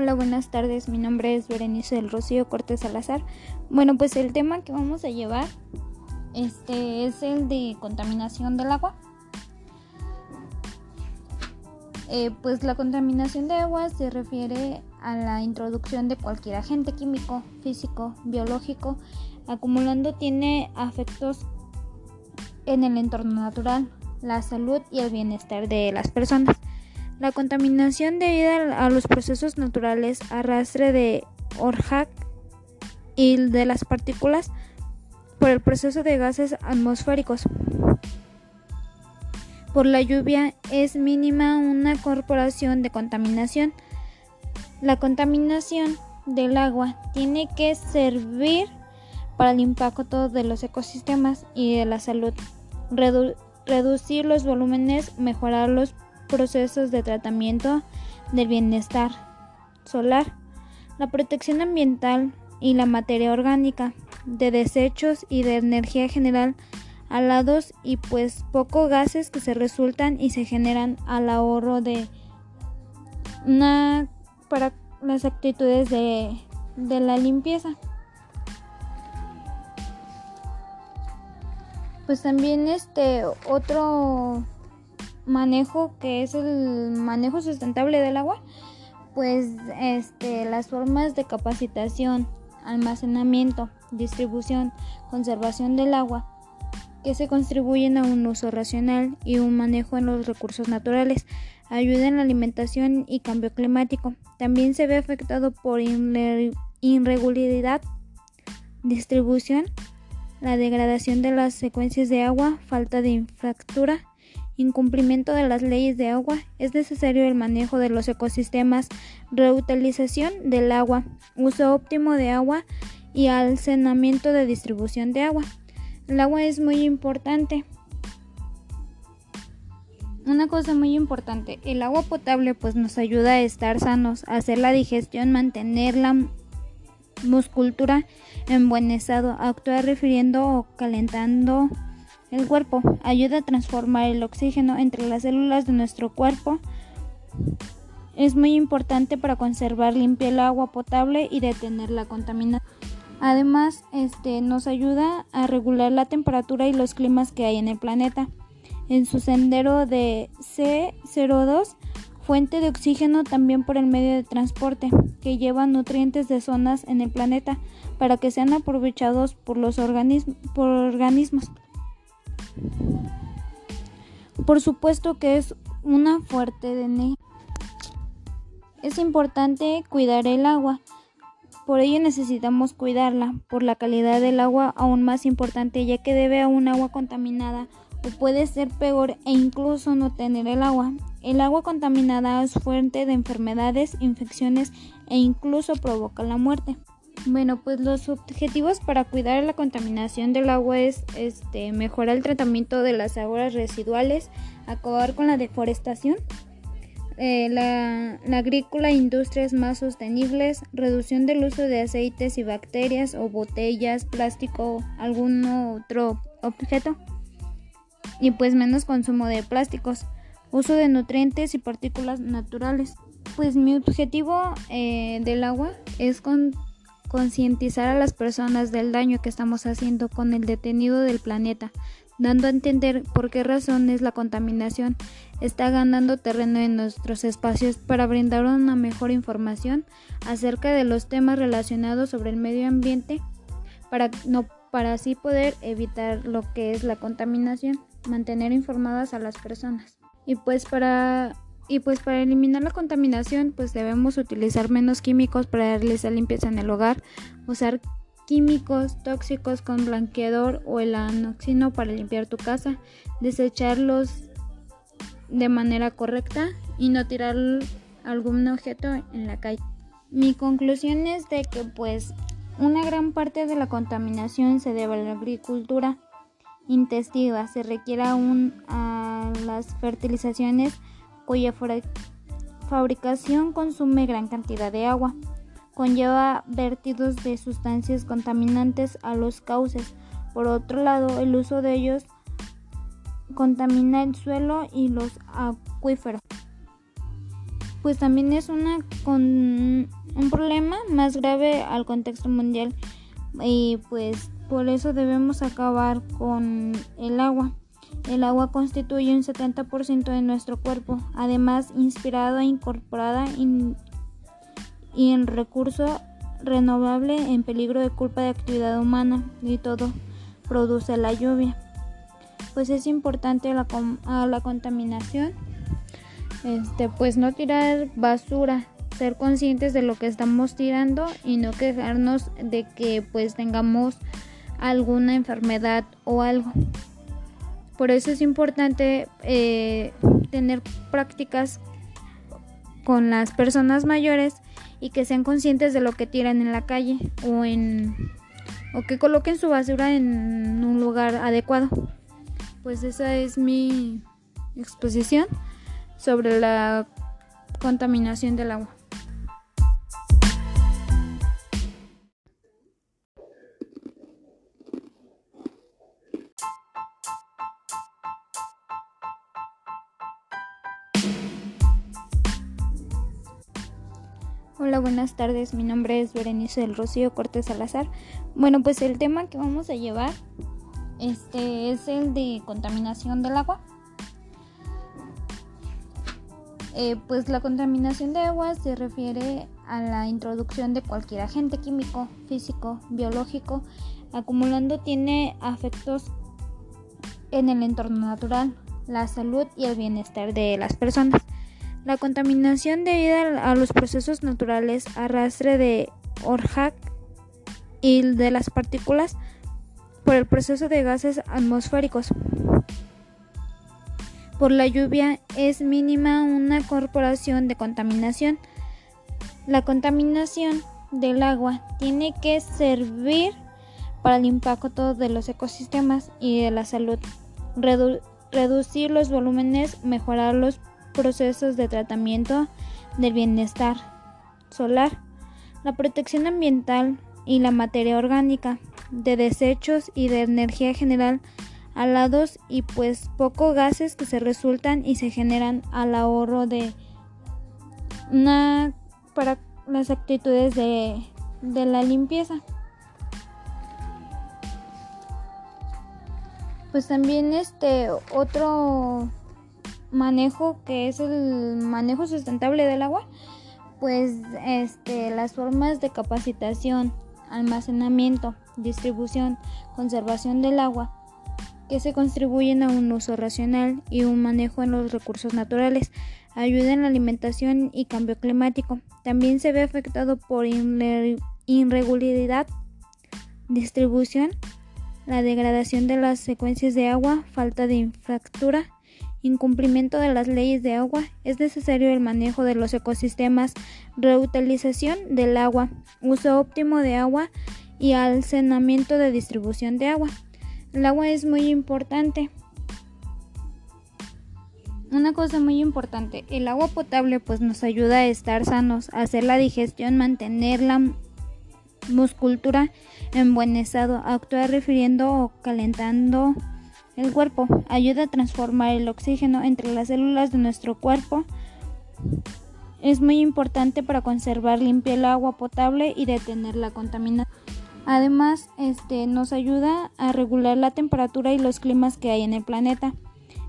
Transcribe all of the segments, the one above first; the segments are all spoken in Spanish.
Hola, buenas tardes. Mi nombre es Berenice del Rocío Cortés Salazar. Bueno, pues el tema que vamos a llevar este es el de contaminación del agua. Eh, pues la contaminación de agua se refiere a la introducción de cualquier agente químico, físico, biológico, acumulando tiene afectos en el entorno natural, la salud y el bienestar de las personas. La contaminación debido a los procesos naturales, arrastre de Orhac y de las partículas por el proceso de gases atmosféricos. Por la lluvia es mínima una corporación de contaminación. La contaminación del agua tiene que servir para el impacto de los ecosistemas y de la salud, reducir los volúmenes, mejorar los procesos de tratamiento del bienestar solar, la protección ambiental y la materia orgánica, de desechos y de energía general alados y pues poco gases que se resultan y se generan al ahorro de una para las actitudes de, de la limpieza. Pues también este otro manejo que es el manejo sustentable del agua, pues este las formas de capacitación, almacenamiento, distribución, conservación del agua que se contribuyen a un uso racional y un manejo en los recursos naturales, ayudan en la alimentación y cambio climático. También se ve afectado por irregularidad, distribución, la degradación de las secuencias de agua, falta de infraestructura, incumplimiento de las leyes de agua, es necesario el manejo de los ecosistemas, reutilización del agua, uso óptimo de agua y almacenamiento de distribución de agua. El agua es muy importante. Una cosa muy importante, el agua potable pues nos ayuda a estar sanos, a hacer la digestión, mantener la muscultura en buen estado, actuar refiriendo o calentando el cuerpo, ayuda a transformar el oxígeno entre las células de nuestro cuerpo. Es muy importante para conservar limpia el agua potable y detener la contaminación. Además, este nos ayuda a regular la temperatura y los climas que hay en el planeta. En su sendero de C02, fuente de oxígeno también por el medio de transporte, que lleva nutrientes de zonas en el planeta para que sean aprovechados por los por organismos. Por supuesto que es una fuerte de. Es importante cuidar el agua por ello necesitamos cuidarla, por la calidad del agua aún más importante, ya que debe a un agua contaminada o puede ser peor e incluso no tener el agua. El agua contaminada es fuente de enfermedades, infecciones e incluso provoca la muerte. Bueno, pues los objetivos para cuidar la contaminación del agua es este, mejorar el tratamiento de las aguas residuales, acabar con la deforestación, eh, la, agrícola, industrias más sostenibles, reducción del uso de aceites y bacterias o botellas, plástico, algún otro objeto y pues menos consumo de plásticos, uso de nutrientes y partículas naturales. Pues mi objetivo eh, del agua es concientizar a las personas del daño que estamos haciendo con el detenido del planeta, dando a entender por qué razones la contaminación está ganando terreno en nuestros espacios para brindar una mejor información acerca de los temas relacionados sobre el medio ambiente para, no, para así poder evitar lo que es la contaminación, mantener informadas a las personas. Y pues para y pues para eliminar la contaminación, pues debemos utilizar menos químicos para realizar limpieza en el hogar, usar químicos tóxicos con blanqueador o el anoxino para limpiar tu casa, desecharlos de manera correcta y no tirar algún objeto en la calle. Mi conclusión es de que pues una gran parte de la contaminación se debe a la agricultura intestiva, se requiere aún a las fertilizaciones cuya fabricación consume gran cantidad de agua conlleva vertidos de sustancias contaminantes a los cauces. Por otro lado, el uso de ellos contamina el suelo y los acuíferos. pues también es una con un problema más grave al contexto mundial y pues por eso debemos acabar con el agua. El agua constituye un 70% de nuestro cuerpo, además inspirada e incorporada y en recurso renovable en peligro de culpa de actividad humana y todo produce la lluvia. Pues es importante la, a la contaminación, este, pues no tirar basura, ser conscientes de lo que estamos tirando y no quejarnos de que pues tengamos alguna enfermedad o algo. Por eso es importante eh, tener prácticas con las personas mayores y que sean conscientes de lo que tiran en la calle o en o que coloquen su basura en un lugar adecuado. Pues esa es mi exposición sobre la contaminación del agua. Hola, buenas tardes. Mi nombre es Berenice del Rocío Cortés Salazar. Bueno, pues el tema que vamos a llevar este es el de contaminación del agua. Eh, pues la contaminación de agua se refiere a la introducción de cualquier agente químico, físico, biológico, acumulando tiene afectos en el entorno natural, la salud y el bienestar de las personas. La contaminación debida a los procesos naturales, arrastre de Orhac y de las partículas por el proceso de gases atmosféricos. Por la lluvia es mínima una corporación de contaminación. La contaminación del agua tiene que servir para el impacto de los ecosistemas y de la salud, reducir los volúmenes, mejorar los procesos de tratamiento del bienestar solar, la protección ambiental y la materia orgánica, de desechos y de energía general alados y pues poco gases que se resultan y se generan al ahorro de una para las actitudes de, de la limpieza. Pues también este otro manejo que es el manejo sustentable del agua, pues este, las formas de capacitación, almacenamiento, distribución, conservación del agua, que se contribuyen a un uso racional y un manejo en los recursos naturales, ayudan en la alimentación y cambio climático. También se ve afectado por irregularidad, distribución, la degradación de las secuencias de agua, falta de infraestructura, incumplimiento de las leyes de agua, es necesario el manejo de los ecosistemas, reutilización del agua, uso óptimo de agua y almacenamiento de distribución de agua. El agua es muy importante. Una cosa muy importante, el agua potable pues nos ayuda a estar sanos, a hacer la digestión, mantener la muscultura en buen estado, actuar refiriendo o calentando el cuerpo ayuda a transformar el oxígeno entre las células de nuestro cuerpo. Es muy importante para conservar limpia el agua potable y detener la contaminación. Además, este nos ayuda a regular la temperatura y los climas que hay en el planeta.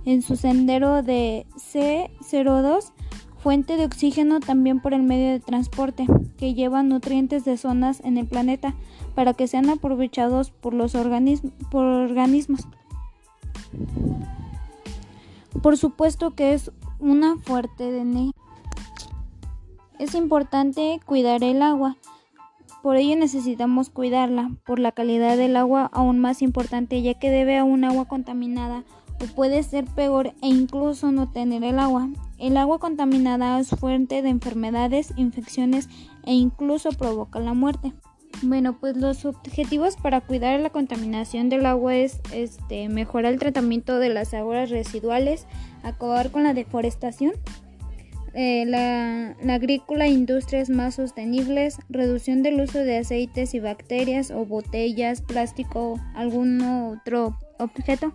En su sendero de C02, fuente de oxígeno también por el medio de transporte, que lleva nutrientes de zonas en el planeta para que sean aprovechados por los por organismos. Por supuesto que es una fuerte de Es importante cuidar el agua. Por ello necesitamos cuidarla, por la calidad del agua aún más importante, ya que debe a un agua contaminada o puede ser peor e incluso no tener el agua. El agua contaminada es fuente de enfermedades, infecciones e incluso provoca la muerte. Bueno, pues los objetivos para cuidar la contaminación del agua es este, mejorar el tratamiento de las aguas residuales, acabar con la deforestación, eh, la, la, agrícola e industrias más sostenibles, reducción del uso de aceites y bacterias o botellas, plástico, algún otro objeto,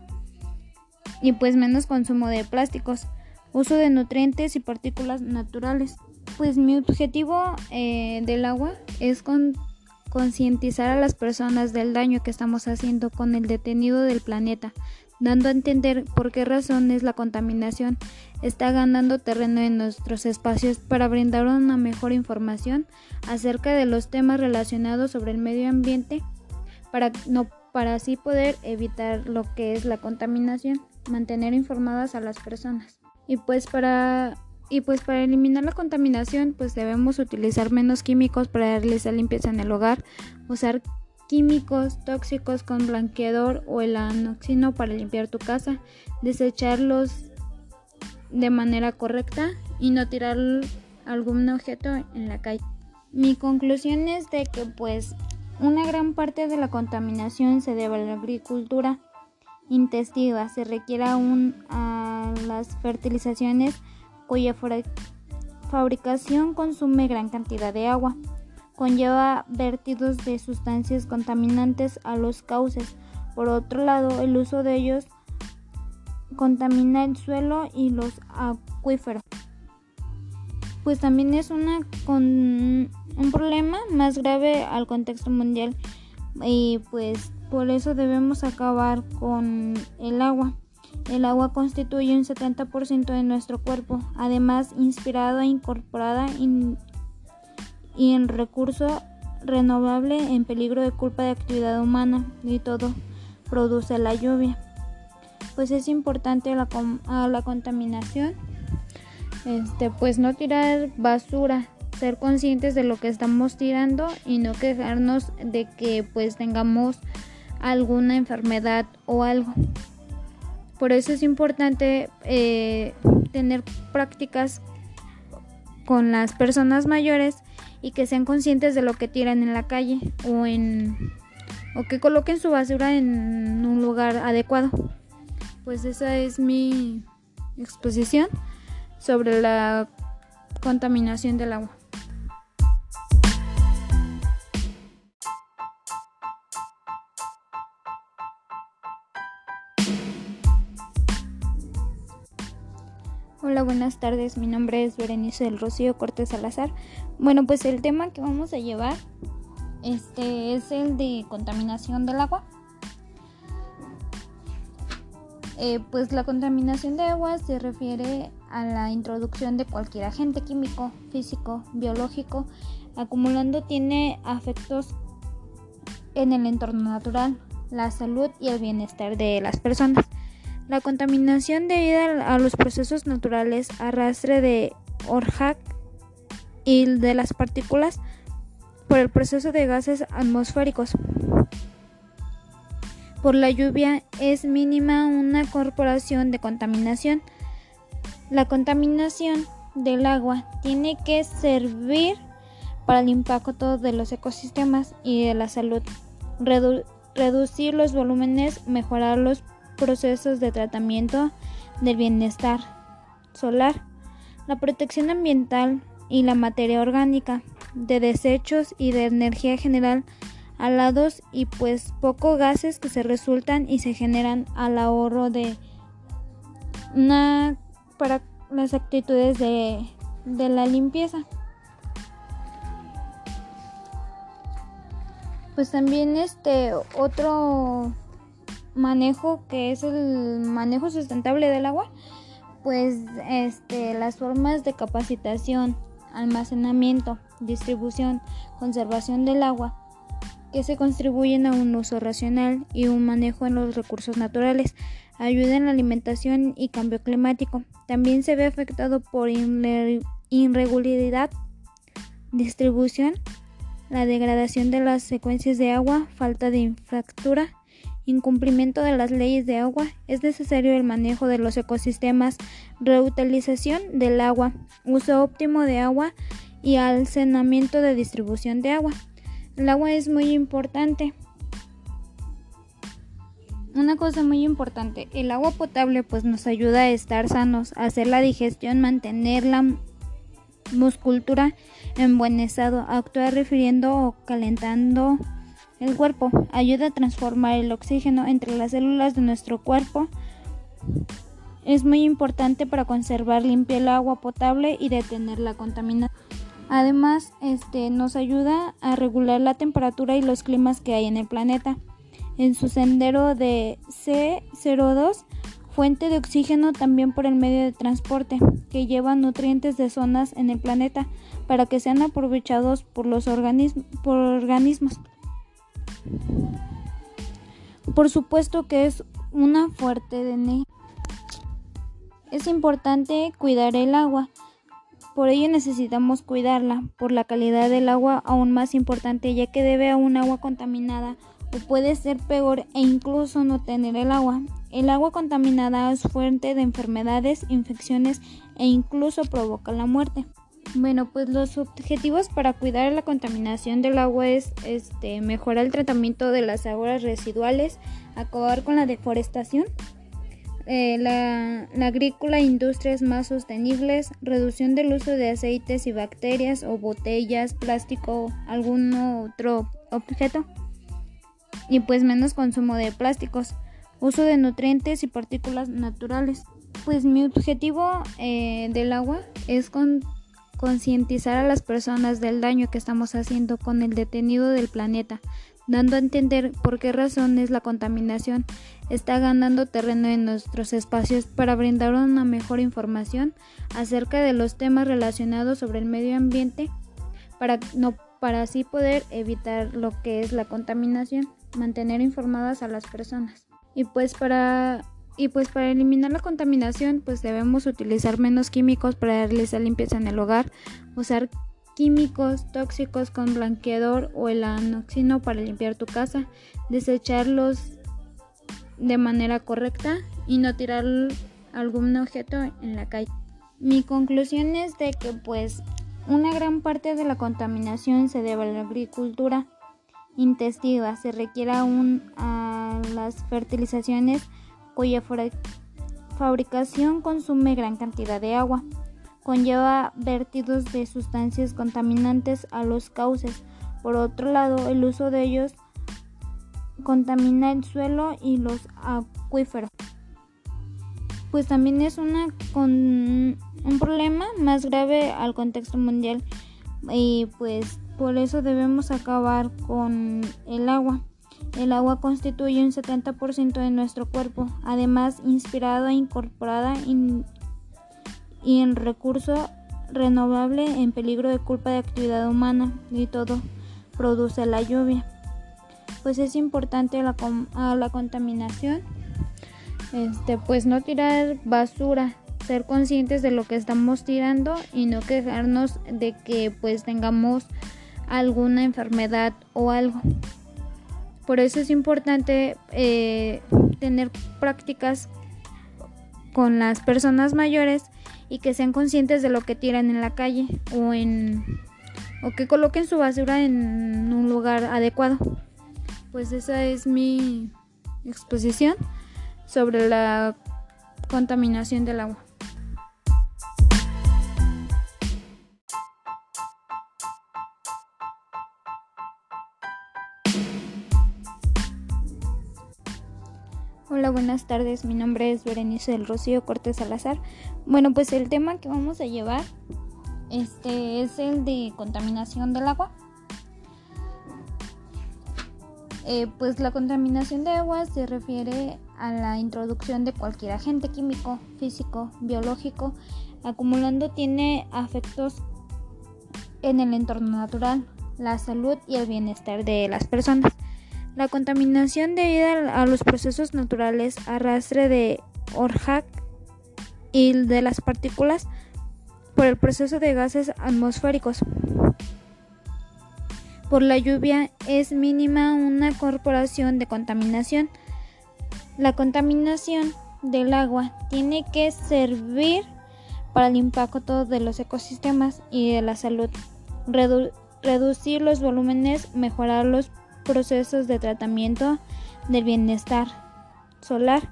y pues menos consumo de plásticos, uso de nutrientes y partículas naturales. Pues mi objetivo eh, del agua es concientizar a las personas del daño que estamos haciendo con el detenido del planeta, dando a entender por qué razones la contaminación está ganando terreno en nuestros espacios para brindar una mejor información acerca de los temas relacionados sobre el medio ambiente para, no, para así poder evitar lo que es la contaminación, mantener informadas a las personas. Y pues para y pues para eliminar la contaminación pues debemos utilizar menos químicos para realizar limpieza en el hogar, usar químicos tóxicos con blanqueador o el anoxino para limpiar tu casa, desecharlos de manera correcta y no tirar algún objeto en la calle. Mi conclusión es de que pues una gran parte de la contaminación se debe a la agricultura intestiva, se requiere aún a las fertilizaciones cuya fabricación consume gran cantidad de agua. Conlleva vertidos de sustancias contaminantes a los cauces. Por otro lado, el uso de ellos contamina el suelo y los acuíferos. Pues también es una con un problema más grave al contexto mundial y pues por eso debemos acabar con el agua. El agua constituye un 70% de nuestro cuerpo, además inspirada e incorporada y en recurso renovable en peligro de culpa de actividad humana y todo produce la lluvia pues es importante la, a la contaminación. Este, pues no tirar basura, ser conscientes de lo que estamos tirando y no quejarnos de que pues tengamos alguna enfermedad o algo. Por eso es importante eh, tener prácticas con las personas mayores y que sean conscientes de lo que tiran en la calle o en o que coloquen su basura en un lugar adecuado pues esa es mi exposición sobre la contaminación del agua. Hola, buenas tardes. Mi nombre es Berenice del Rocío Cortés Salazar. Bueno, pues el tema que vamos a llevar este es el de contaminación del agua. Eh, pues la contaminación de agua se refiere a la introducción de cualquier agente químico, físico, biológico, acumulando tiene afectos en el entorno natural, la salud y el bienestar de las personas. La contaminación debido a los procesos naturales, arrastre de Orhac y de las partículas por el proceso de gases atmosféricos por la lluvia es mínima una corporación de contaminación. La contaminación del agua tiene que servir para el impacto de los ecosistemas y de la salud, reducir los volúmenes, mejorar los procesos de tratamiento del bienestar solar, la protección ambiental y la materia orgánica, de desechos y de energía general alados y pues poco gases que se resultan y se generan al ahorro de una para las actitudes de, de la limpieza. Pues también este otro manejo que es el manejo sustentable del agua, pues este las formas de capacitación, almacenamiento, distribución, conservación del agua que se contribuyen a un uso racional y un manejo en los recursos naturales, ayuda en la alimentación y cambio climático. También se ve afectado por irregularidad, distribución, la degradación de las secuencias de agua, falta de infraestructura, incumplimiento de las leyes de agua, es necesario el manejo de los ecosistemas, reutilización del agua, uso óptimo de agua y almacenamiento de distribución de agua. El agua es muy importante. Una cosa muy importante, el agua potable pues nos ayuda a estar sanos, a hacer la digestión, mantener la musculatura en buen estado, actuar refiriendo o calentando el cuerpo, ayuda a transformar el oxígeno entre las células de nuestro cuerpo es muy importante para conservar limpia el agua potable y detener la contaminación. Además, este nos ayuda a regular la temperatura y los climas que hay en el planeta. En su sendero de C02, fuente de oxígeno también por el medio de transporte, que lleva nutrientes de zonas en el planeta para que sean aprovechados por los por organismos. Por supuesto que es una fuerte de Es importante cuidar el agua. Por ello necesitamos cuidarla, por la calidad del agua aún más importante, ya que debe a un agua contaminada o puede ser peor e incluso no tener el agua. El agua contaminada es fuente de enfermedades, infecciones e incluso provoca la muerte. Bueno, pues los objetivos para cuidar la contaminación del agua es este, mejorar el tratamiento de las aguas residuales, acabar con la deforestación, eh, la, la, agrícola industrias más sostenibles, reducción del uso de aceites y bacterias o botellas, plástico, algún otro objeto, y pues menos consumo de plásticos, uso de nutrientes y partículas naturales. Pues mi objetivo eh, del agua es con concientizar a las personas del daño que estamos haciendo con el detenido del planeta, dando a entender por qué razones la contaminación está ganando terreno en nuestros espacios para brindar una mejor información acerca de los temas relacionados sobre el medio ambiente para no para así poder evitar lo que es la contaminación, mantener informadas a las personas. Y pues para y pues para eliminar la contaminación, pues debemos utilizar menos químicos para realizar limpieza en el hogar, usar químicos tóxicos con blanqueador o el anoxino para limpiar tu casa, desecharlos de manera correcta y no tirar algún objeto en la calle. Mi conclusión es de que pues una gran parte de la contaminación se debe a la agricultura intestiva, se requiere aún a las fertilizaciones cuya fabricación consume gran cantidad de agua. Conlleva vertidos de sustancias contaminantes a los cauces. Por otro lado, el uso de ellos contamina el suelo y los acuíferos. Pues también es una con un problema más grave al contexto mundial y pues por eso debemos acabar con el agua. El agua constituye un 70% de nuestro cuerpo, además inspirada e incorporada y en recurso renovable en peligro de culpa de actividad humana y todo produce la lluvia. Pues es importante la, a la contaminación, este, pues no tirar basura, ser conscientes de lo que estamos tirando y no quejarnos de que pues tengamos alguna enfermedad o algo. Por eso es importante eh, tener prácticas con las personas mayores y que sean conscientes de lo que tiran en la calle o en o que coloquen su basura en un lugar adecuado. Pues esa es mi exposición sobre la contaminación del agua. Hola, buenas tardes. Mi nombre es Berenice del Rocío Cortés Salazar. Bueno, pues el tema que vamos a llevar este es el de contaminación del agua. Eh, pues la contaminación de agua se refiere a la introducción de cualquier agente químico, físico, biológico, acumulando tiene afectos en el entorno natural, la salud y el bienestar de las personas. La contaminación debida a los procesos naturales, arrastre de Orhac y de las partículas por el proceso de gases atmosféricos. Por la lluvia es mínima una corporación de contaminación. La contaminación del agua tiene que servir para el impacto de los ecosistemas y de la salud, reducir los volúmenes, mejorar los procesos de tratamiento del bienestar solar,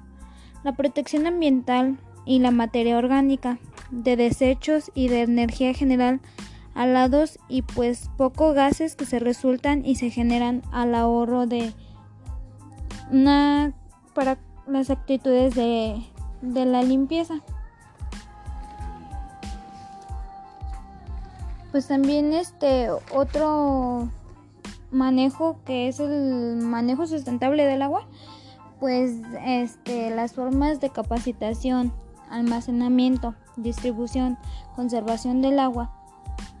la protección ambiental y la materia orgánica, de desechos y de energía general alados y pues poco gases que se resultan y se generan al ahorro de una para las actitudes de de la limpieza. Pues también este otro manejo que es el manejo sustentable del agua, pues este las formas de capacitación, almacenamiento, distribución, conservación del agua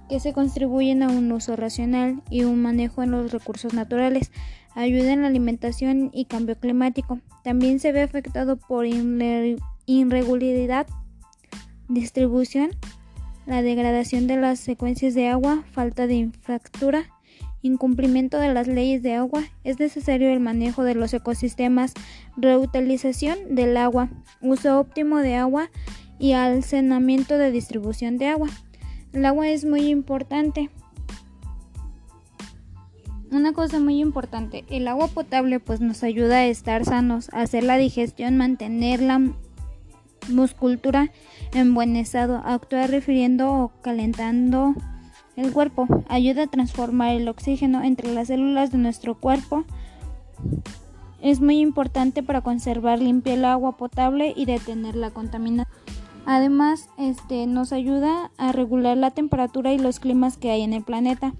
que se contribuyen a un uso racional y un manejo en los recursos naturales, ayuda en la alimentación y cambio climático. También se ve afectado por irregularidad, distribución, la degradación de las secuencias de agua, falta de infraestructura, incumplimiento de las leyes de agua, es necesario el manejo de los ecosistemas, reutilización del agua, uso óptimo de agua y almacenamiento de distribución de agua. El agua es muy importante. Una cosa muy importante, el agua potable pues nos ayuda a estar sanos, a hacer la digestión, mantener la muscultura en buen estado, actuar refiriendo o calentando el cuerpo, ayuda a transformar el oxígeno entre las células de nuestro cuerpo. Es muy importante para conservar limpia el agua potable y detener la contaminación. Además, este nos ayuda a regular la temperatura y los climas que hay en el planeta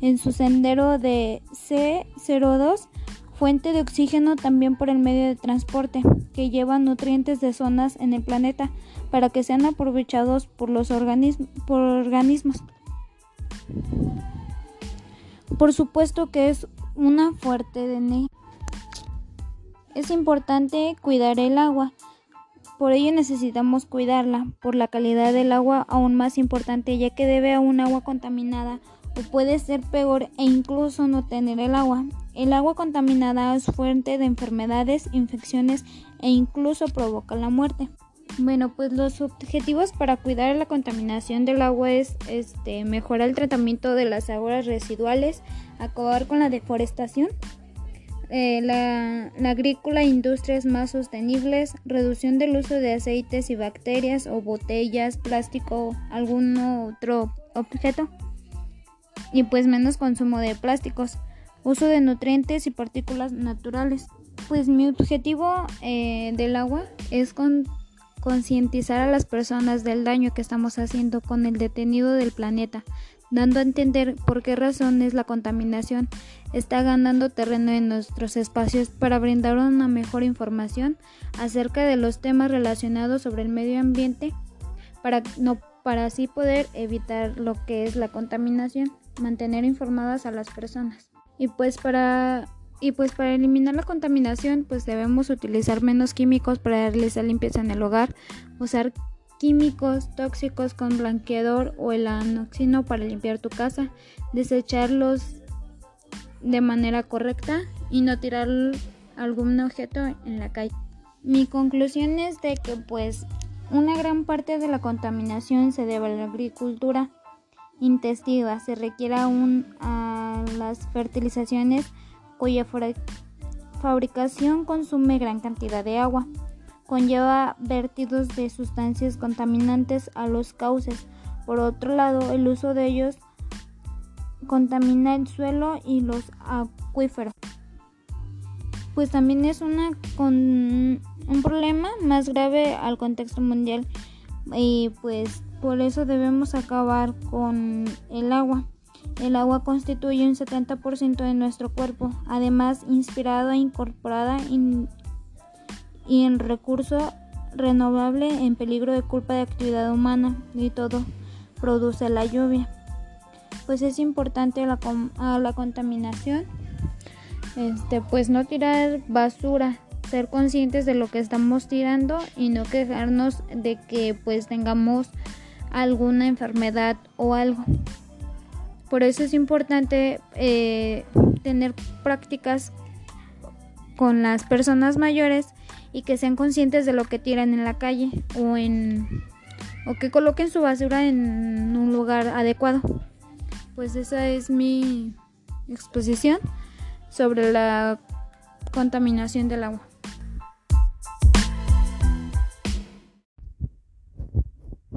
en su sendero de C02, fuente de oxígeno también por el medio de transporte, que lleva nutrientes de zonas en el planeta para que sean aprovechados por los por organismos. Por supuesto que es una fuerte de. Es importante cuidar el agua. Por ello necesitamos cuidarla, por la calidad del agua aún más importante, ya que debe a un agua contaminada o puede ser peor e incluso no tener el agua. El agua contaminada es fuente de enfermedades, infecciones e incluso provoca la muerte. Bueno, pues los objetivos para cuidar la contaminación del agua es este, mejorar el tratamiento de las aguas residuales, acabar con la deforestación, eh, la, la, agrícola, industrias más sostenibles, reducción del uso de aceites y bacterias o botellas, plástico, algún otro objeto y pues menos consumo de plásticos, uso de nutrientes y partículas naturales. Pues mi objetivo eh, del agua es concientizar a las personas del daño que estamos haciendo con el detenido del planeta, dando a entender por qué razones la contaminación está ganando terreno en nuestros espacios para brindar una mejor información acerca de los temas relacionados sobre el medio ambiente para no para así poder evitar lo que es la contaminación mantener informadas a las personas. Y pues para y pues para eliminar la contaminación, pues debemos utilizar menos químicos para realizar limpieza en el hogar, usar químicos tóxicos con blanqueador o el anoxino para limpiar tu casa, desecharlos de manera correcta y no tirar algún objeto en la calle. Mi conclusión es de que pues una gran parte de la contaminación se debe a la agricultura intestiva se requiere aún a las fertilizaciones cuya fabricación consume gran cantidad de agua. Conlleva vertidos de sustancias contaminantes a los cauces. Por otro lado, el uso de ellos contamina el suelo y los acuíferos. Pues también es una con un problema más grave al contexto mundial y pues por eso debemos acabar con el agua. El agua constituye un 70% de nuestro cuerpo, además inspirada e incorporada y en recurso renovable en peligro de culpa de actividad humana y todo produce la lluvia. Pues es importante la, a la contaminación, este, pues no tirar basura, ser conscientes de lo que estamos tirando y no quejarnos de que pues tengamos alguna enfermedad o algo. Por eso es importante eh, tener prácticas con las personas mayores y que sean conscientes de lo que tiran en la calle o en o que coloquen su basura en un lugar adecuado. Pues esa es mi exposición sobre la contaminación del agua.